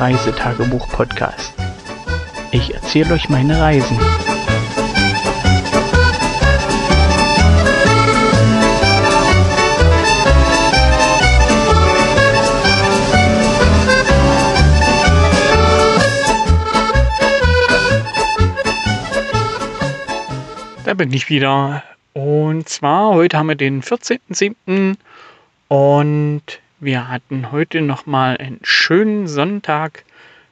Reisetagebuch-Podcast. Ich erzähle euch meine Reisen. Da bin ich wieder. Und zwar, heute haben wir den 14.07. und wir hatten heute nochmal einen schönen Sonntag.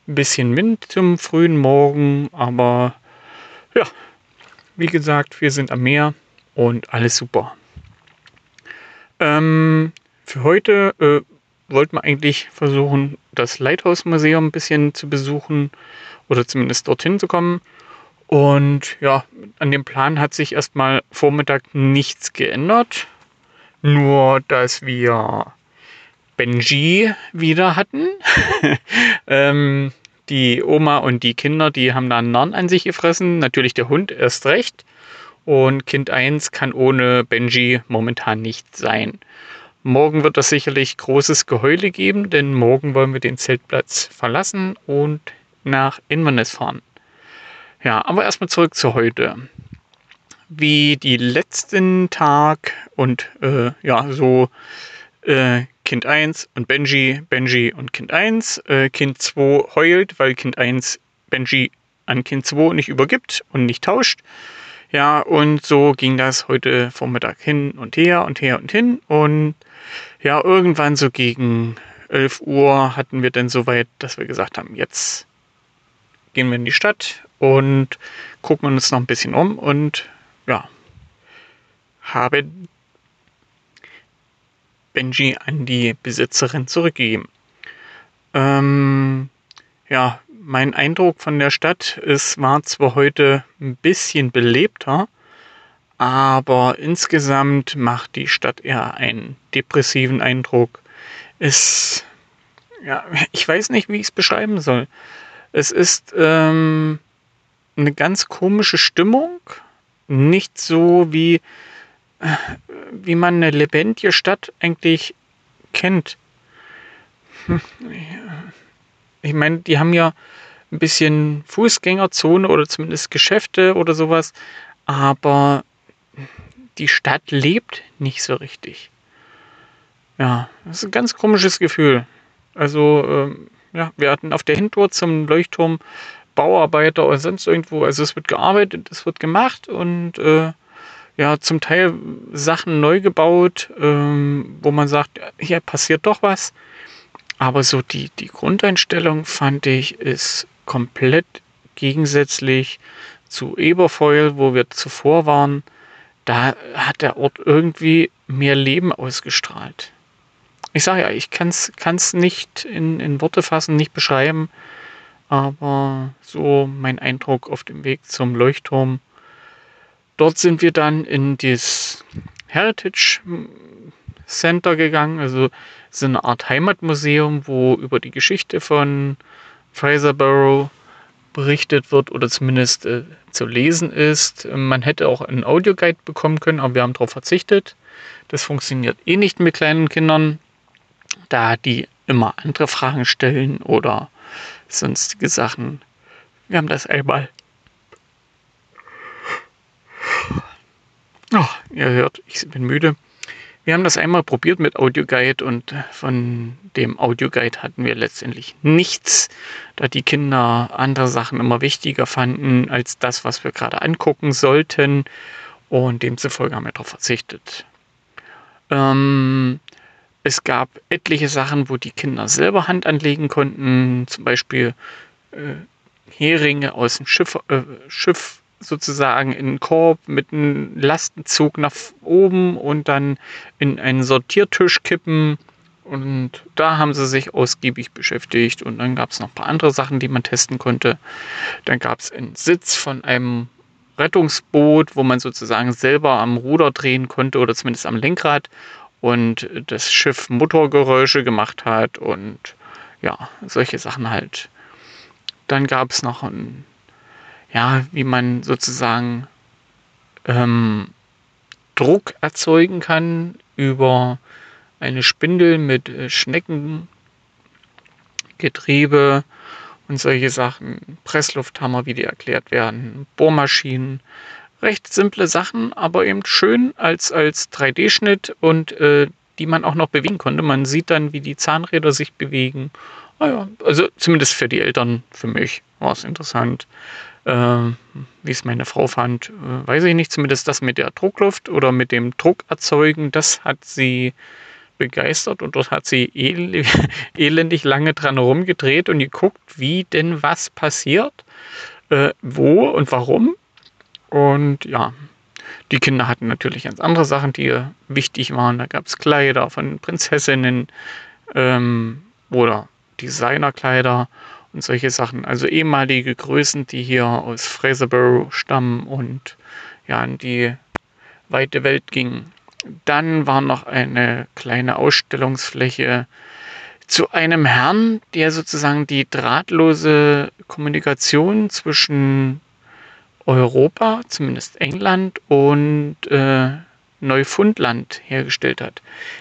Ein bisschen Wind zum frühen Morgen, aber ja, wie gesagt, wir sind am Meer und alles super. Ähm, für heute äh, wollten wir eigentlich versuchen, das Lighthouse Museum ein bisschen zu besuchen oder zumindest dorthin zu kommen. Und ja, an dem Plan hat sich erstmal Vormittag nichts geändert. Nur, dass wir Benji wieder hatten. ähm, die Oma und die Kinder, die haben da einen Narren an sich gefressen. Natürlich der Hund erst recht. Und Kind 1 kann ohne Benji momentan nicht sein. Morgen wird es sicherlich großes Geheule geben, denn morgen wollen wir den Zeltplatz verlassen und nach Inverness fahren. Ja, aber erstmal zurück zu heute. Wie die letzten Tag und äh, ja, so äh, Kind 1 und Benji, Benji und Kind 1. Äh, kind 2 heult, weil Kind 1 Benji an Kind 2 nicht übergibt und nicht tauscht. Ja, und so ging das heute Vormittag hin und her und her und hin. Und ja, irgendwann so gegen 11 Uhr hatten wir dann so weit, dass wir gesagt haben, jetzt gehen wir in die Stadt und gucken uns noch ein bisschen um und ja, habe Benji an die Besitzerin zurückgegeben. Ähm, ja, mein Eindruck von der Stadt ist, war zwar heute ein bisschen belebter, aber insgesamt macht die Stadt eher einen depressiven Eindruck. Es, ja, ich weiß nicht, wie ich es beschreiben soll. Es ist ähm, eine ganz komische Stimmung, nicht so wie wie man eine lebendige Stadt eigentlich kennt. Hm, ich meine, die haben ja ein bisschen Fußgängerzone oder zumindest Geschäfte oder sowas, aber die Stadt lebt nicht so richtig. Ja, das ist ein ganz komisches Gefühl. Also, ähm, ja, wir hatten auf der Hintour zum Leuchtturm Bauarbeiter oder sonst irgendwo, also es wird gearbeitet, es wird gemacht und äh, ja zum Teil Sachen neu gebaut, ähm, wo man sagt, hier passiert doch was. Aber so die, die Grundeinstellung fand ich ist komplett gegensätzlich zu Eberfeuer, wo wir zuvor waren. Da hat der Ort irgendwie mehr Leben ausgestrahlt. Ich sage ja, ich kann es nicht in, in Worte fassen, nicht beschreiben, aber so mein Eindruck auf dem Weg zum Leuchtturm dort sind wir dann in das Heritage Center gegangen, also so eine Art Heimatmuseum, wo über die Geschichte von Fraserburrow berichtet wird oder zumindest äh, zu lesen ist. Man hätte auch einen Audioguide bekommen können, aber wir haben darauf verzichtet. Das funktioniert eh nicht mit kleinen Kindern, da die immer andere Fragen stellen oder sonstige Sachen. Wir haben das einmal Oh, ihr hört, ich bin müde. Wir haben das einmal probiert mit Audioguide und von dem Audioguide hatten wir letztendlich nichts, da die Kinder andere Sachen immer wichtiger fanden als das, was wir gerade angucken sollten. Und demzufolge haben wir darauf verzichtet. Ähm, es gab etliche Sachen, wo die Kinder selber Hand anlegen konnten, zum Beispiel äh, Heringe aus dem Schiff, äh, Schiff sozusagen in einen Korb mit einem Lastenzug nach oben und dann in einen Sortiertisch kippen. Und da haben sie sich ausgiebig beschäftigt. Und dann gab es noch ein paar andere Sachen, die man testen konnte. Dann gab es einen Sitz von einem Rettungsboot, wo man sozusagen selber am Ruder drehen konnte oder zumindest am Lenkrad und das Schiff Motorgeräusche gemacht hat und ja, solche Sachen halt. Dann gab es noch ein ja, wie man sozusagen ähm, Druck erzeugen kann über eine Spindel mit äh, Schnecken, Getriebe und solche Sachen, Presslufthammer, wie die erklärt werden, Bohrmaschinen, recht simple Sachen, aber eben schön als, als 3D-Schnitt und äh, die man auch noch bewegen konnte. Man sieht dann, wie die Zahnräder sich bewegen. Ah ja, also zumindest für die Eltern, für mich war es interessant. Äh, wie es meine Frau fand, äh, weiß ich nicht. Zumindest das mit der Druckluft oder mit dem Druck erzeugen, das hat sie begeistert und dort hat sie el elendig lange dran rumgedreht und geguckt, wie denn was passiert, äh, wo und warum. Und ja, die Kinder hatten natürlich ganz andere Sachen, die wichtig waren. Da gab es Kleider von Prinzessinnen ähm, oder Designerkleider und solche Sachen. Also ehemalige Größen, die hier aus Fraserburgh stammen und ja in die weite Welt gingen. Dann war noch eine kleine Ausstellungsfläche zu einem Herrn, der sozusagen die drahtlose Kommunikation zwischen Europa, zumindest England und äh, Neufundland hergestellt hat.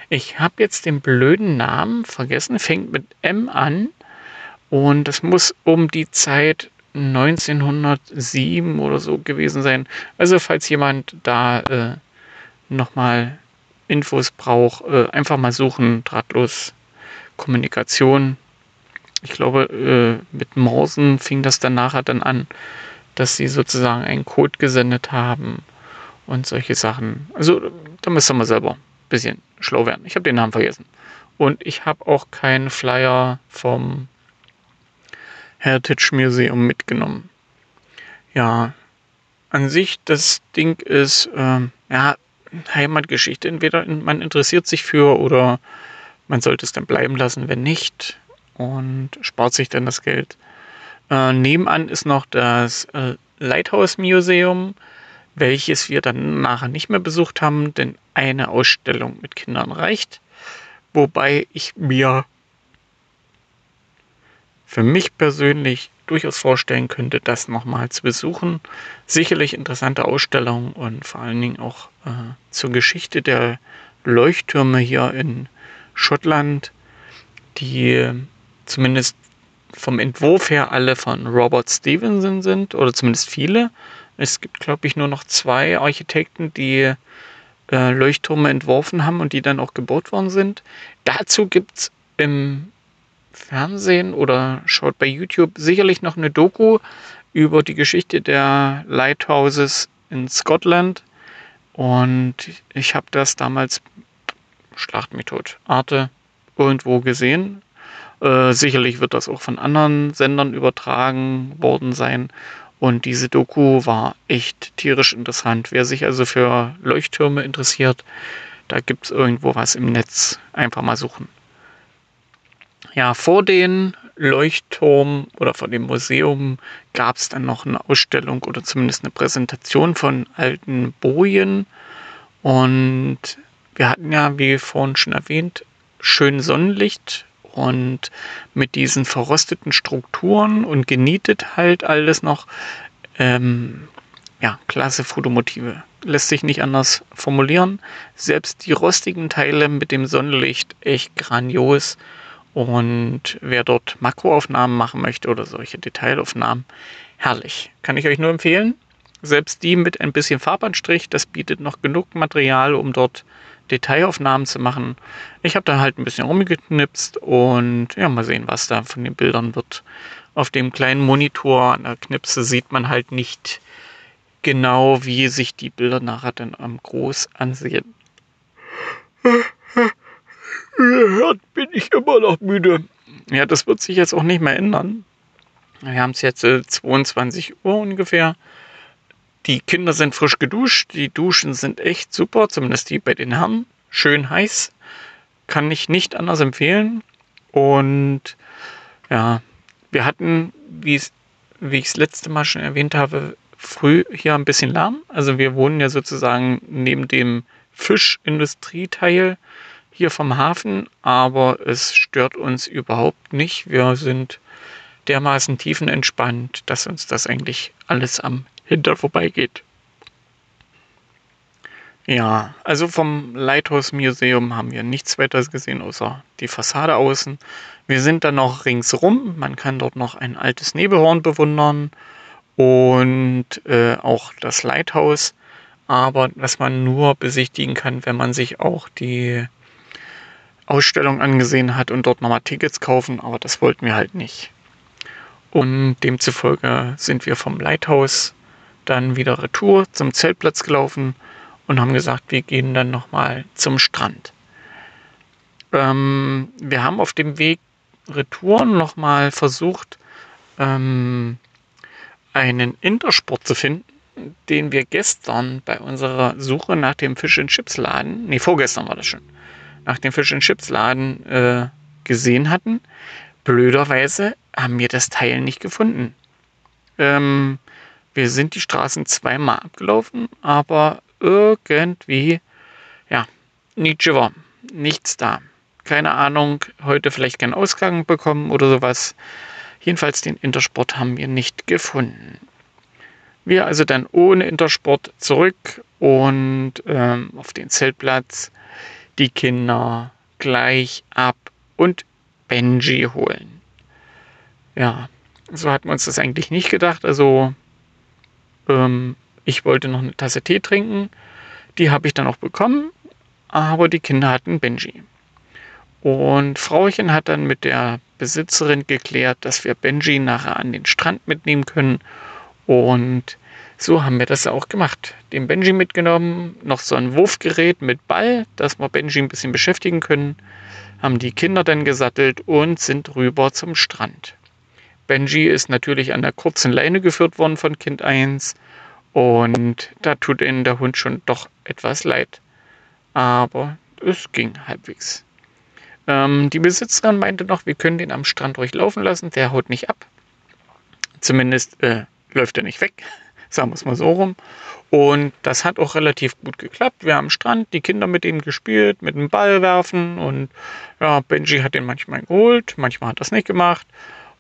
Ich habe jetzt den blöden Namen vergessen, fängt mit M an und das muss um die Zeit 1907 oder so gewesen sein. Also falls jemand da äh, nochmal Infos braucht, äh, einfach mal suchen, drahtlos Kommunikation. Ich glaube, äh, mit Morsen fing das dann nachher dann an, dass sie sozusagen einen Code gesendet haben und solche Sachen. Also da müsst ihr mal selber ein bisschen schlau werden. Ich habe den Namen vergessen. Und ich habe auch keinen Flyer vom Heritage Museum mitgenommen. Ja, an sich das Ding ist, ähm, ja, Heimatgeschichte. Entweder man interessiert sich für oder man sollte es dann bleiben lassen, wenn nicht und spart sich dann das Geld. Äh, nebenan ist noch das äh, Lighthouse Museum, welches wir dann nachher nicht mehr besucht haben, denn eine Ausstellung mit Kindern reicht. Wobei ich mir für mich persönlich durchaus vorstellen könnte, das nochmal zu besuchen. Sicherlich interessante Ausstellung und vor allen Dingen auch äh, zur Geschichte der Leuchttürme hier in Schottland, die zumindest vom Entwurf her alle von Robert Stevenson sind, oder zumindest viele. Es gibt, glaube ich, nur noch zwei Architekten, die äh, Leuchttürme entworfen haben und die dann auch gebaut worden sind. Dazu gibt es im Fernsehen oder schaut bei YouTube sicherlich noch eine Doku über die Geschichte der Lighthouses in Scotland. Und ich habe das damals, schlacht mich tot, Arte irgendwo gesehen. Äh, sicherlich wird das auch von anderen Sendern übertragen worden sein. Und diese Doku war echt tierisch interessant. Wer sich also für Leuchttürme interessiert, da gibt es irgendwo was im Netz. Einfach mal suchen. Ja, vor den Leuchtturm oder vor dem Museum gab es dann noch eine Ausstellung oder zumindest eine Präsentation von alten Bojen. Und wir hatten ja, wie vorhin schon erwähnt, schön Sonnenlicht und mit diesen verrosteten Strukturen und genietet halt alles noch. Ähm, ja, klasse Fotomotive. Lässt sich nicht anders formulieren. Selbst die rostigen Teile mit dem Sonnenlicht echt grandios. Und wer dort Makroaufnahmen machen möchte oder solche Detailaufnahmen, herrlich. Kann ich euch nur empfehlen. Selbst die mit ein bisschen Farbanstrich, das bietet noch genug Material, um dort Detailaufnahmen zu machen. Ich habe da halt ein bisschen rumgeknipst und ja, mal sehen, was da von den Bildern wird. Auf dem kleinen Monitor an der Knipse sieht man halt nicht genau, wie sich die Bilder nachher dann am Groß ansehen hört, bin ich immer noch müde. Ja, das wird sich jetzt auch nicht mehr ändern. Wir haben es jetzt äh, 22 Uhr ungefähr. Die Kinder sind frisch geduscht. Die Duschen sind echt super, zumindest die bei den Herren. Schön heiß. Kann ich nicht anders empfehlen. Und ja, wir hatten, wie ich es letzte Mal schon erwähnt habe, früh hier ein bisschen Lärm. Also wir wohnen ja sozusagen neben dem Fischindustrieteil hier vom Hafen, aber es stört uns überhaupt nicht. Wir sind dermaßen tiefenentspannt, dass uns das eigentlich alles am Hinter vorbeigeht. Ja, also vom Lighthouse Museum haben wir nichts weiteres gesehen, außer die Fassade außen. Wir sind dann noch ringsrum. Man kann dort noch ein altes Nebelhorn bewundern und äh, auch das Lighthouse. Aber was man nur besichtigen kann, wenn man sich auch die Ausstellung angesehen hat und dort nochmal Tickets kaufen. Aber das wollten wir halt nicht. Und demzufolge sind wir vom Lighthouse dann wieder retour zum Zeltplatz gelaufen und haben gesagt, wir gehen dann nochmal zum Strand. Ähm, wir haben auf dem Weg retour nochmal versucht, ähm, einen Intersport zu finden, den wir gestern bei unserer Suche nach dem Fish and Chips Laden, nee, vorgestern war das schon, nach dem Fish and Chips Laden äh, gesehen hatten. Blöderweise haben wir das Teil nicht gefunden. Ähm, wir sind die Straßen zweimal abgelaufen, aber irgendwie, ja, Nietzsche war nichts da. Keine Ahnung, heute vielleicht keinen Ausgang bekommen oder sowas. Jedenfalls den Intersport haben wir nicht gefunden. Wir also dann ohne Intersport zurück und ähm, auf den Zeltplatz die Kinder gleich ab und Benji holen. Ja, so hatten wir uns das eigentlich nicht gedacht. Also ähm, ich wollte noch eine Tasse Tee trinken. Die habe ich dann auch bekommen, aber die Kinder hatten Benji. Und Frauchen hat dann mit der Besitzerin geklärt, dass wir Benji nachher an den Strand mitnehmen können. Und so haben wir das auch gemacht. Den Benji mitgenommen, noch so ein Wurfgerät mit Ball, dass wir Benji ein bisschen beschäftigen können. Haben die Kinder dann gesattelt und sind rüber zum Strand. Benji ist natürlich an der kurzen Leine geführt worden von Kind 1 und da tut ihnen der Hund schon doch etwas leid. Aber es ging halbwegs. Ähm, die Besitzerin meinte noch, wir können den am Strand ruhig laufen lassen, der haut nicht ab. Zumindest äh, läuft er nicht weg, sagen wir es mal so rum. Und das hat auch relativ gut geklappt. Wir haben am Strand die Kinder mit ihm gespielt, mit dem Ball werfen und ja, Benji hat den manchmal geholt, manchmal hat er es nicht gemacht.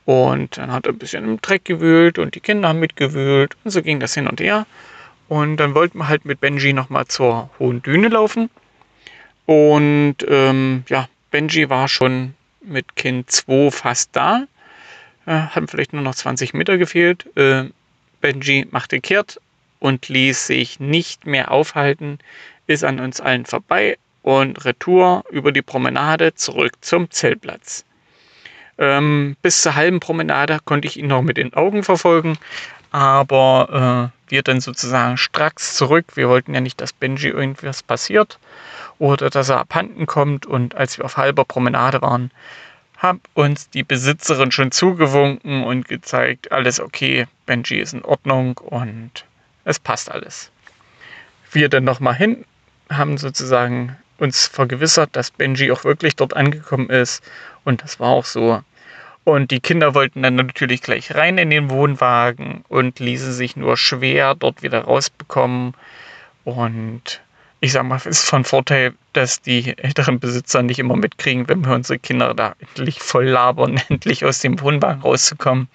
Und dann hat er ein bisschen im Dreck gewühlt und die Kinder haben mitgewühlt und so ging das hin und her. Und dann wollten wir halt mit Benji nochmal zur hohen Düne laufen. Und ähm, ja, Benji war schon mit Kind 2 fast da. Äh, hatten vielleicht nur noch 20 Meter gefehlt. Äh, Benji machte kehrt und ließ sich nicht mehr aufhalten, ist an uns allen vorbei und retour über die Promenade zurück zum Zeltplatz. Ähm, bis zur halben Promenade konnte ich ihn noch mit den Augen verfolgen, aber äh, wir dann sozusagen stracks zurück. Wir wollten ja nicht, dass Benji irgendwas passiert oder dass er abhanden kommt. Und als wir auf halber Promenade waren, hat uns die Besitzerin schon zugewunken und gezeigt, alles okay, Benji ist in Ordnung und es passt alles. Wir dann nochmal hin, haben sozusagen uns vergewissert, dass Benji auch wirklich dort angekommen ist. Und das war auch so. Und die Kinder wollten dann natürlich gleich rein in den Wohnwagen und ließen sich nur schwer dort wieder rausbekommen. Und ich sag mal, es ist von Vorteil, dass die älteren Besitzer nicht immer mitkriegen, wenn wir unsere Kinder da endlich voll labern, endlich aus dem Wohnwagen rauszukommen.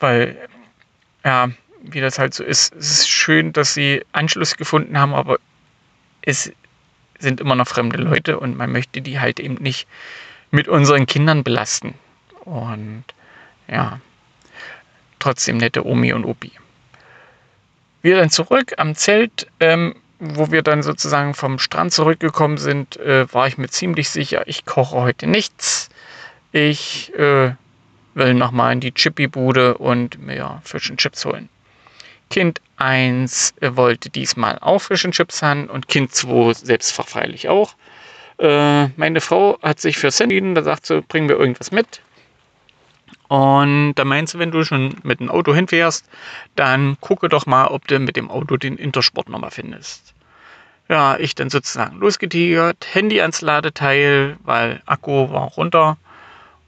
Weil, ja, wie das halt so ist, es ist schön, dass sie Anschluss gefunden haben, aber es sind immer noch fremde Leute und man möchte die halt eben nicht mit unseren Kindern belasten. Und ja, trotzdem nette Omi und Opi. Wir dann zurück am Zelt, ähm, wo wir dann sozusagen vom Strand zurückgekommen sind, äh, war ich mir ziemlich sicher, ich koche heute nichts. Ich äh, will nochmal in die Chippy-Bude und mir Fish and Chips holen. Kind 1 wollte diesmal auch Fish and Chips haben und Kind 2 selbstverfreilich auch. Äh, meine Frau hat sich für entschieden, da sagt sie, bringen wir irgendwas mit. Und da meinst du, wenn du schon mit dem Auto hinfährst, dann gucke doch mal, ob du mit dem Auto den Intersport nochmal findest. Ja, ich dann sozusagen losgetigert, Handy ans Ladeteil, weil Akku war runter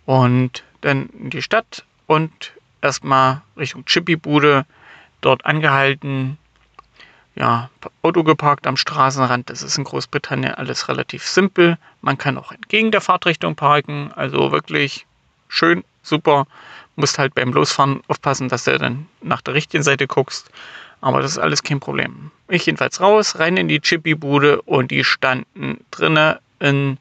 und dann in die Stadt und erstmal Richtung Chippy-Bude, dort angehalten, ja, Auto geparkt am Straßenrand. Das ist in Großbritannien alles relativ simpel. Man kann auch entgegen der Fahrtrichtung parken, also wirklich schön super. Musst halt beim Losfahren aufpassen, dass du dann nach der richtigen Seite guckst. Aber das ist alles kein Problem. Ich jedenfalls raus, rein in die Chippy-Bude und die standen drinnen in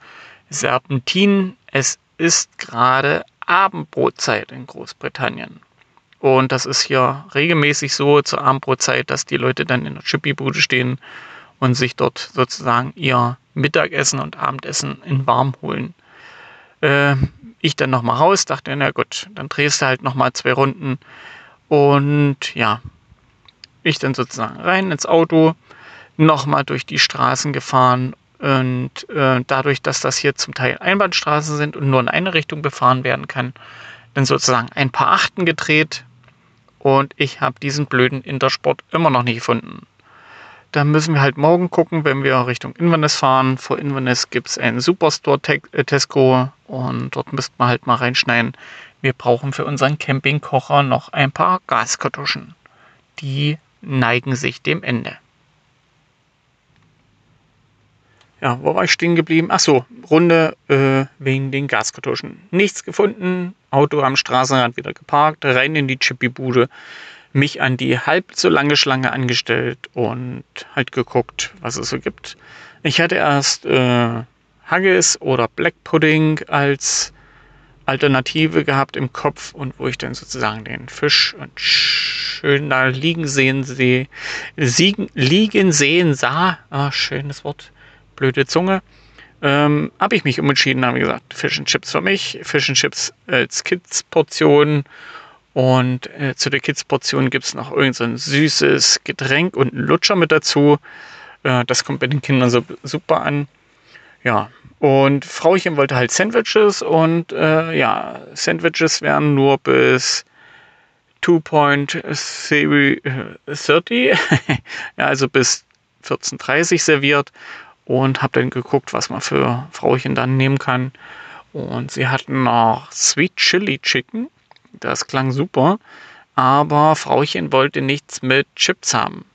Serpentin. Es ist gerade Abendbrotzeit in Großbritannien. Und das ist hier regelmäßig so zur Abendbrotzeit, dass die Leute dann in der Chippy-Bude stehen und sich dort sozusagen ihr Mittagessen und Abendessen in warm holen. Äh, ich dann nochmal raus, dachte, na gut, dann drehst du halt nochmal zwei Runden. Und ja, ich dann sozusagen rein ins Auto, nochmal durch die Straßen gefahren. Und äh, dadurch, dass das hier zum Teil Einbahnstraßen sind und nur in eine Richtung befahren werden kann, dann sozusagen ein paar Achten gedreht. Und ich habe diesen blöden Intersport immer noch nicht gefunden. Da müssen wir halt morgen gucken, wenn wir Richtung Inverness fahren. Vor Inverness gibt es einen Superstore äh, Tesco und dort müsste man halt mal reinschneiden. Wir brauchen für unseren Campingkocher noch ein paar Gaskartuschen. Die neigen sich dem Ende. Ja, wo war ich stehen geblieben? Ach so, Runde äh, wegen den Gaskartuschen. Nichts gefunden, Auto am Straßenrand wieder geparkt, rein in die Chippy-Bude mich an die halb so lange Schlange angestellt und halt geguckt, was es so gibt. Ich hatte erst äh, Haggis oder Black Pudding als Alternative gehabt im Kopf und wo ich dann sozusagen den Fisch und schön da liegen sehen sehe, siegen, liegen sehen sah, ah, schönes Wort, blöde Zunge, ähm, habe ich mich umentschieden, habe gesagt, Fish and Chips für mich, Fish and Chips als Kids-Portion und äh, zu der Kids-Portion gibt es noch irgendein so süßes Getränk und einen Lutscher mit dazu. Äh, das kommt bei den Kindern so super an. Ja, und Frauchen wollte halt Sandwiches und äh, ja, Sandwiches werden nur bis 2.30, ja, also bis 14.30 serviert und habe dann geguckt, was man für Frauchen dann nehmen kann. Und sie hatten noch Sweet Chili Chicken das klang super, aber Frauchen wollte nichts mit Chips haben.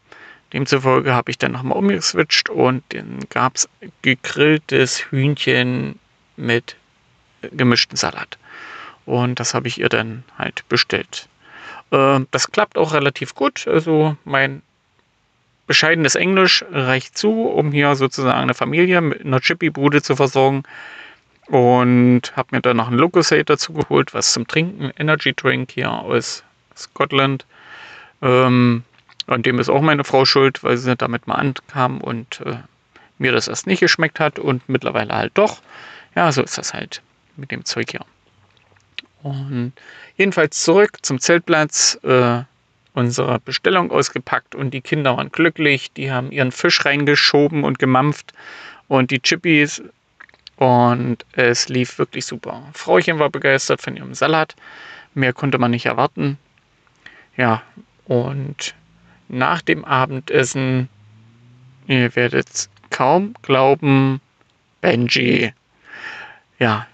Demzufolge habe ich dann nochmal umgeswitcht und dann gab es gegrilltes Hühnchen mit gemischten Salat. Und das habe ich ihr dann halt bestellt. Äh, das klappt auch relativ gut. Also mein bescheidenes Englisch reicht zu, um hier sozusagen eine Familie mit einer Chippy-Bude zu versorgen. Und habe mir dann noch einen Lucozade dazu geholt, was zum Trinken, Energy Drink hier aus Scotland. Ähm, an dem ist auch meine Frau schuld, weil sie damit mal ankam und äh, mir das erst nicht geschmeckt hat und mittlerweile halt doch. Ja, so ist das halt mit dem Zeug hier. Und jedenfalls zurück zum Zeltplatz, äh, unsere Bestellung ausgepackt und die Kinder waren glücklich. Die haben ihren Fisch reingeschoben und gemampft und die Chippies und es lief wirklich super. Frauchen war begeistert von ihrem Salat. Mehr konnte man nicht erwarten. Ja, und nach dem Abendessen, ihr werdet es kaum glauben, Benji. Ja,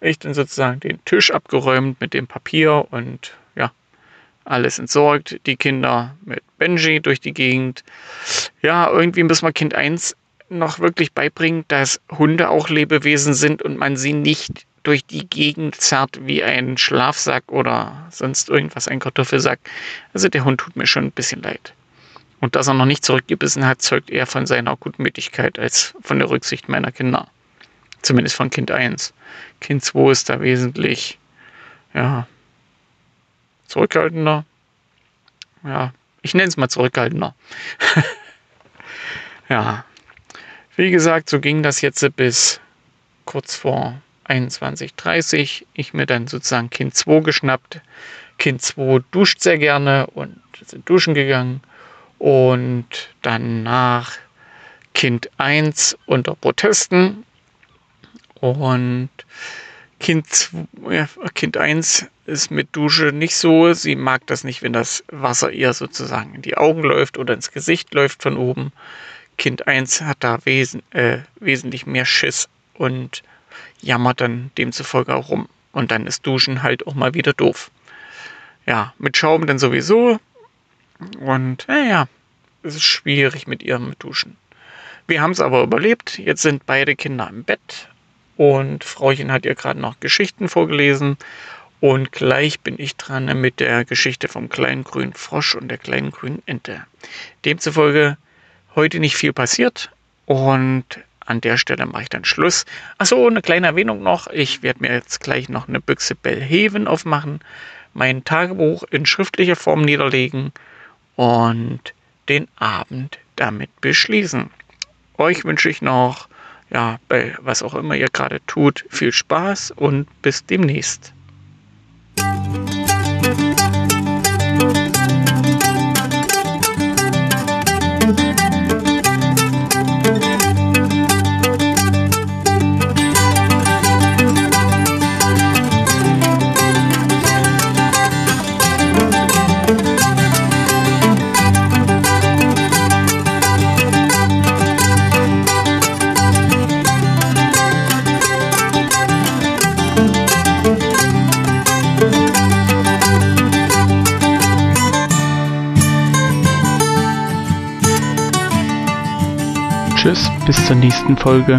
ich dann sozusagen den Tisch abgeräumt mit dem Papier und alles entsorgt. Die Kinder mit Benji durch die Gegend. Ja, irgendwie müssen wir Kind 1 noch wirklich beibringen, dass Hunde auch Lebewesen sind und man sie nicht durch die Gegend zerrt wie ein Schlafsack oder sonst irgendwas, ein Kartoffelsack. Also der Hund tut mir schon ein bisschen leid. Und dass er noch nicht zurückgebissen hat, zeugt eher von seiner Gutmütigkeit als von der Rücksicht meiner Kinder. Zumindest von Kind 1. Kind 2 ist da wesentlich, ja, zurückhaltender. Ja, ich nenne es mal zurückhaltender. ja, wie gesagt, so ging das jetzt bis kurz vor 21.30 Ich mir dann sozusagen Kind 2 geschnappt. Kind 2 duscht sehr gerne und sind duschen gegangen. Und danach Kind 1 unter Protesten. Und Kind, 2, ja, kind 1 ist mit Dusche nicht so. Sie mag das nicht, wenn das Wasser ihr sozusagen in die Augen läuft oder ins Gesicht läuft von oben. Kind 1 hat da wesen, äh, wesentlich mehr Schiss und jammert dann demzufolge auch rum. Und dann ist Duschen halt auch mal wieder doof. Ja, mit Schaum dann sowieso. Und naja, es ist schwierig mit ihrem Duschen. Wir haben es aber überlebt. Jetzt sind beide Kinder im Bett und Frauchen hat ihr gerade noch Geschichten vorgelesen. Und gleich bin ich dran mit der Geschichte vom kleinen grünen Frosch und der kleinen grünen Ente. Demzufolge heute nicht viel passiert und an der Stelle mache ich dann Schluss. Achso, eine kleine Erwähnung noch. Ich werde mir jetzt gleich noch eine Büchse Bellhaven aufmachen, mein Tagebuch in schriftlicher Form niederlegen und den Abend damit beschließen. Euch wünsche ich noch, ja, bei was auch immer ihr gerade tut, viel Spaß und bis demnächst. Thank you. Zur nächsten Folge.